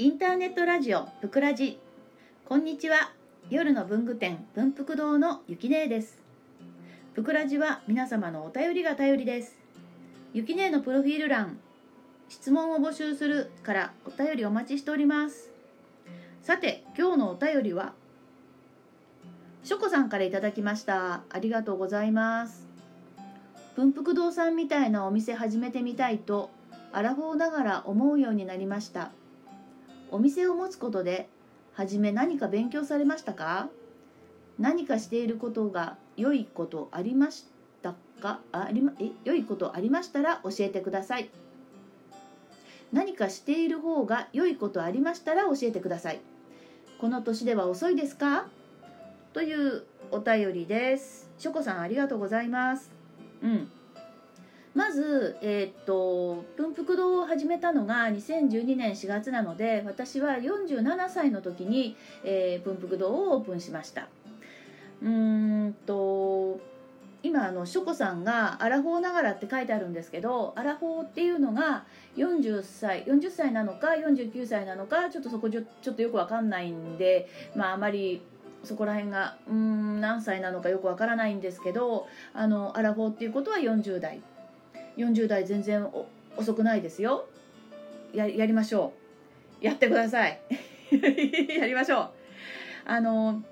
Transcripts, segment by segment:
インターネットラジオぷくらじこんにちは。夜の文具店文福堂のゆきねえです。ぷくらじは皆様のお便りが頼りです。ゆきねえのプロフィール欄質問を募集するからお便りお待ちしております。さて今日のお便りはしょこさんからいただきました。ありがとうございます。文福堂さんみたいなお店始めてみたいとアラフォーながら思うようになりました。お店を持つことで初め何か勉強されましたか？何かしていることが良いことありましたか？ありまえ良いことありましたら教えてください。何かしている方が良いことありましたら教えてください。この年では遅いですか？というお便りです。しょこさんありがとうございます。うん。まず、えー、っと文福堂を始めたのが2012年4月なので私は47歳の時に、えー、文福堂をオープンしました。うんと今あのショコさんが「アラフォーながら」って書いてあるんですけどアラフォーっていうのが40歳40歳なのか49歳なのかちょっとそこちょちょっとよくわかんないんでまああまりそこら辺がうん何歳なのかよくわからないんですけどあのアラフォーっていうことは40代。40代全然遅くないですよ。ややりましょう。やってください。やりましょう。あの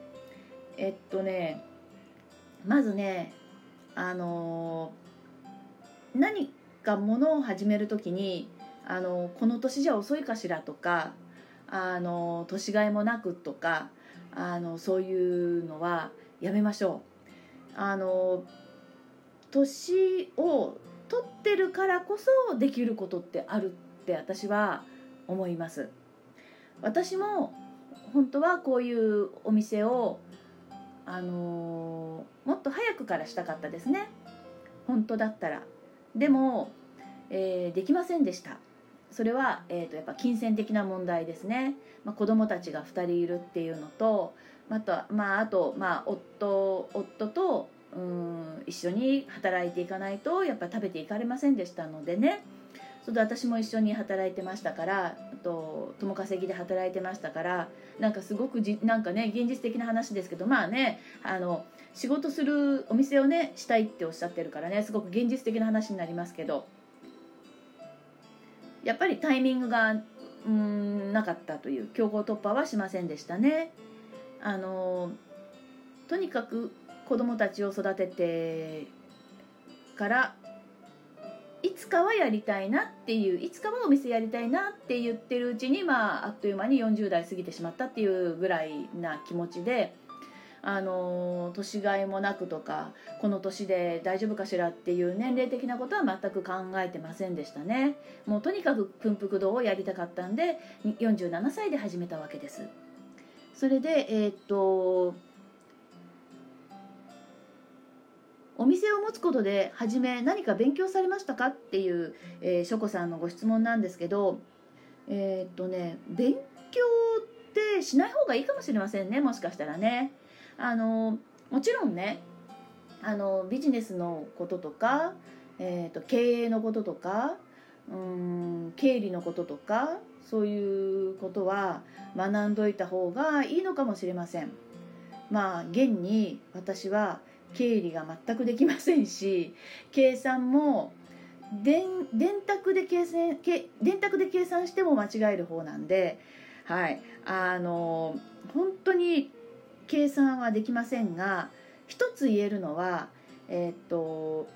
えっとねまずねあの何かものを始める時にあのこの年じゃ遅いかしらとかあの年がいもなくとかあのそういうのはやめましょう。あの年を取ってるからこそできることってあるって私は思います。私も本当はこういうお店をあのー、もっと早くからしたかったですね。本当だったら。でも、えー、できませんでした。それは、えーと、やっぱ金銭的な問題ですね、まあ、子供たちが2人いるっていうのとあと,、まあ、あと、まあ、夫夫とうん一緒に働いていかないとやっぱ食べていかれませんでしたのでねそれ私も一緒に働いてましたからあと共稼ぎで働いてましたからなんかすごくじなんかね現実的な話ですけどまあねあの仕事するお店をねしたいっておっしゃってるからねすごく現実的な話になりますけどやっぱりタイミングがうんなかったという強行突破はしませんでしたね。あのとにかく子供たちを育ててからいつかはやりたいなっていういつかはお店やりたいなって言ってるうちに、まあ、あっという間に40代過ぎてしまったっていうぐらいな気持ちで。あの年がいもなくとかこの年で大丈夫かしらっていう年齢的なことは全く考えてませんでしたねもうとにかくプンプク堂をやりたかったんで47歳で始めたわけですそれでえー、っとお店を持つことで初め何か勉強されましたかっていう、えー、ショコさんのご質問なんですけどえー、っとね勉強ってしない方がいいかもしれませんねもしかしたらね。あのもちろんねあのビジネスのこととか、えーと、と経営のこととかうん経理のこととかそういうことは学んどいた方がいいのかもしれません。まあ現に私は経理が全くできませんし計算も電電卓で計算け電卓で計算しても間違える方なんで、はい、あの本当に計算はできませんが一つ言えるのは、えー、っと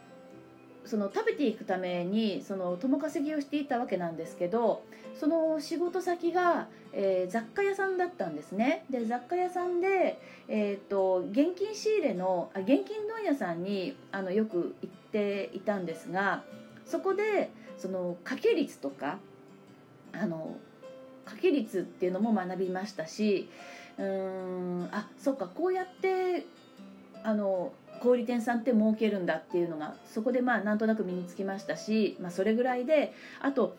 その食べていくためにその共稼ぎをしていたわけなんですけどその仕事先が、えー、雑貨屋さんだったんですね。で雑貨屋さんで、えーと、現金仕入れのあ現金問屋さんにあのよく行っていたんですがそこでその掛け率とかあの掛け率っていうのも学びましたしうーんあそっかこうやってあの小売店さんって儲けるんだっていうのがそこでまあなんとなく身につきましたし、まあ、それぐらいであと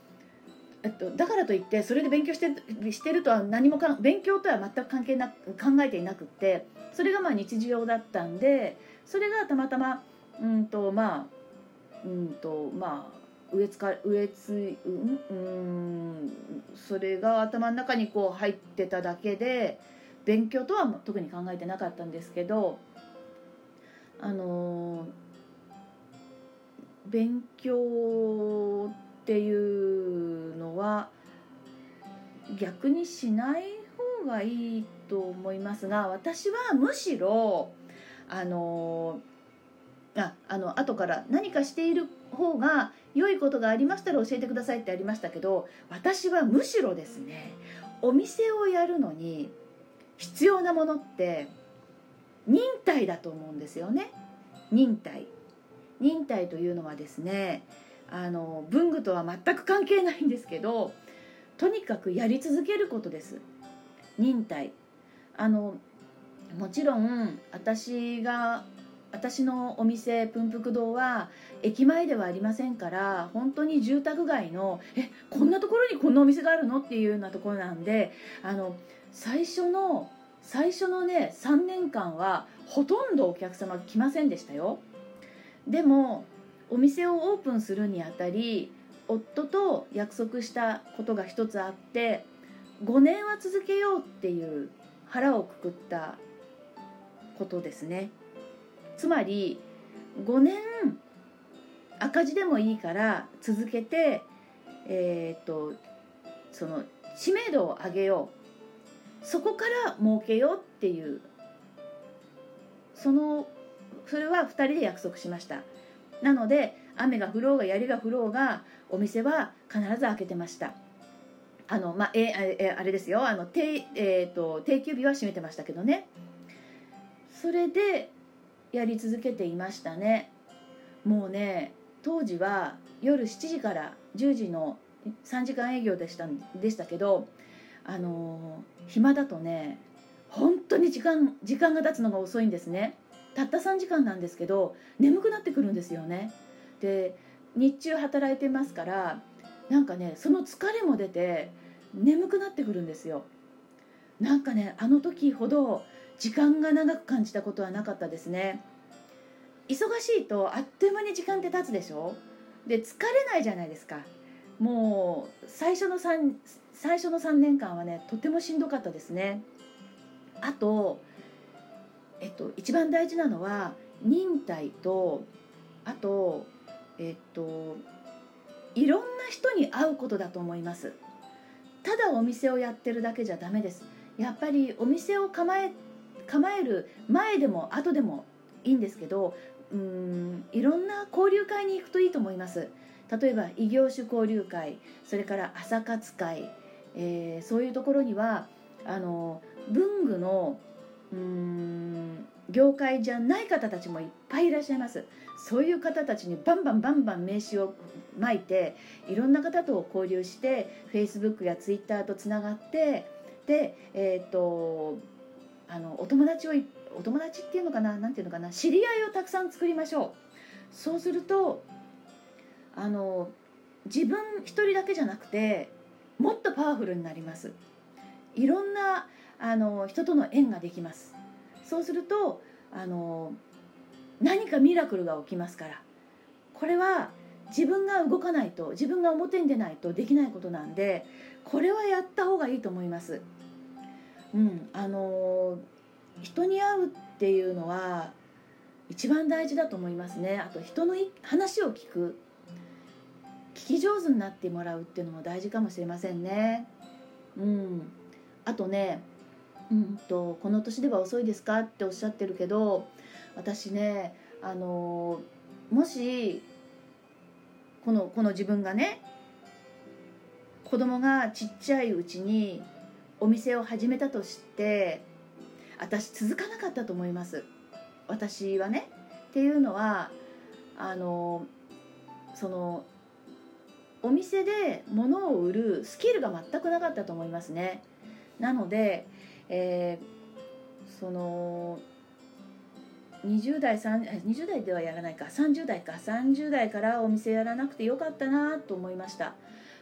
えっと、だからといってそれで勉強してしてるとは何もか勉強とは全く関係な考えていなくってそれがまあ日常だったんでそれがたまたまうんとまあうんとまあ植えつか植えつうんうんそれが頭の中にこう入ってただけで勉強とは特に考えてなかったんですけどあの勉強っていうのは逆にしない方がいいと思いますが私はむしろあのああの後から何かしている方が良いことがありましたら教えてくださいってありましたけど私はむしろですねお店をやるのに必要なものって忍耐だと思うんですよね。忍耐。忍耐というのはですねあの文具とは全く関係ないんですけどとにかくやり続けることです。忍耐。あのもちろん私が私のお店プンプク堂は駅前ではありませんから本当に住宅街のえこんなところにこんなお店があるの？っていうようなところなんであの最初の最初のね3年間はほとんどお客様来ませんでしたよ。でもお店をオープンするにあたり夫と約束したことが一つあって5年は続けようっていう腹をくくったことですね。つまり5年赤字でもいいから続けてえー、っとその知名度を上げよう。そこから儲けようっていう。そのそれは2人で約束しました。なので雨が降ろうが槍が降ろうがお店は必ず開けてました。あのまあええあれですよ。あの定,、えーと、定休日は閉めてましたけどね。それでやり続けていましたね。もうね当時は夜7時から10時の3時間営業でしたでしたけどあの暇だとね本当に時間時間が経つのが遅いんですね。たった3時間なんですけど眠くなってくるんですよね。で日中働いてますからなんかねその疲れも出て眠くなってくるんですよ。なんかねあの時ほど時間が長く感じたことはなかったですね。忙しいとあっという間に時間って経つでしょ？で疲れないじゃないですか。もう最初の 3, 最初の3年間はねとてもしんどかったですね。あとえっと、一番大事なのは忍耐とあとえっといろんな人に会うことだと思います。ただお店をやってるだけじゃダメです。やっぱりお店を構え構える前でも後でもいいんですけどうんいろんな交流会に行くといいと思います。例えば異業種交流会それから朝活会、えー、そういうところにはあの文具のうん業界じゃない方たちもいっぱいいらっしゃいます。そういう方たちにバンバンバンバン名刺を巻いていろんな方と交流して Facebook や Twitter とつながってでえっ、ー、とあのお友達をお友達っていうのかな何ていうのかな知り合いをたくさん作りましょう。そうするとあの自分一人だけじゃなくてもっとパワフルになります。いろんなあの人との縁ができます。そうするとあの何かミラクルが起きますから。これは自分が動かないと自分が表に出ないとできないことなんでこれはやった方がいいと思います。うん、あの人に会うっていうのは一番大事だと思いますね。あと人の話を聞く。聞き上手になってもらうっていうのも大事かもしれませんね。うん。あとねうんと「この年では遅いですか?」っておっしゃってるけど私ねあのもしこのこの自分がね子供がちっちゃいうちにお店を始めたとして私続かなかったと思います。私はね。っていうのはあのそのお店で物を売るスキルが全くなかったと思いますね。なのでえー、その20代20代ではやらないか。30代か。30代からお店やらなくてよかったなと思いました。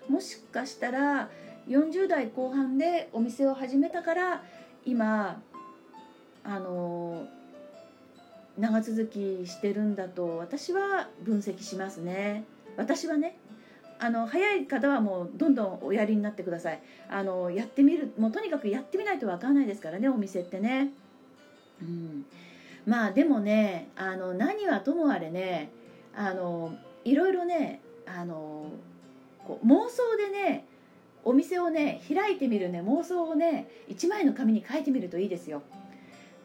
もしかしたら40代後半でお店を始めたから今あの長続きしてるんだと私は分析しますね。私はねあの早い方はもうどんどんおやりになってください。あのやってみるもうとにかくやってみないと分かんないですからねお店ってね。うん。まあでもねあの何はともあれねあのいろいろねあのこう妄想でねお店をね開いてみるね妄想をね1枚の紙に書いてみるといいですよ。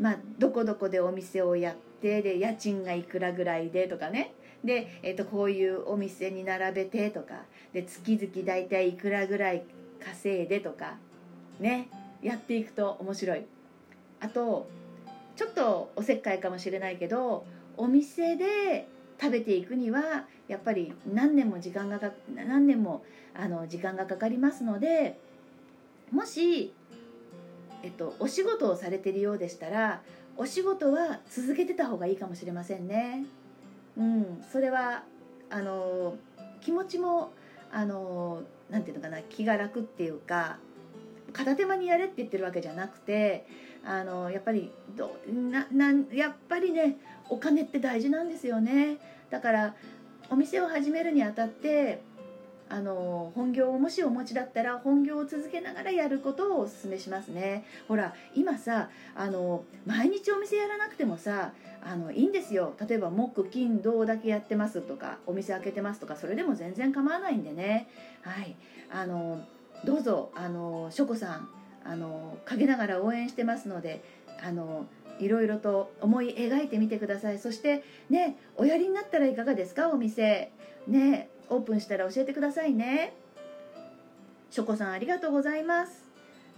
まあ、どこどこでお店をやってで家賃がいくらぐらいでとかね。で、えー、とこういうお店に並べてとかで月々大体いくらぐらい稼いでとかねやっていくと面白いあとちょっとおせっかいかもしれないけどお店で食べていくにはやっぱり何年も時間がか何年もあの時間がかかりますのでもし、えっと、お仕事をされてるようでしたらお仕事は続けてた方がいいかもしれませんね。うん、それはあの気持ちもあのなんていうのかな気が楽っていうか片手間にやれって言ってるわけじゃなくてあのやっぱりどななやっぱりねお金って大事なんですよね。だからお店を始めるにあたってあの本業をもしお持ちだったら本業を続けながらやることをお勧めしますね。ほら今さあの毎日お店やらなくてもさあのいいんですよ。例えば木金銅だけやってますとかお店開けてますとかそれでも全然構わないんでね。はい。あのどうぞあのしょこさんあの陰ながら応援してますのであのいろいろと思い描いてみてください。そしてねおやりになったらいかがですか？お店。ねオープンしたら教えてくださいね。しょこさんありがとうございます。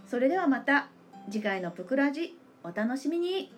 それではまた次回のプクラジお楽しみに。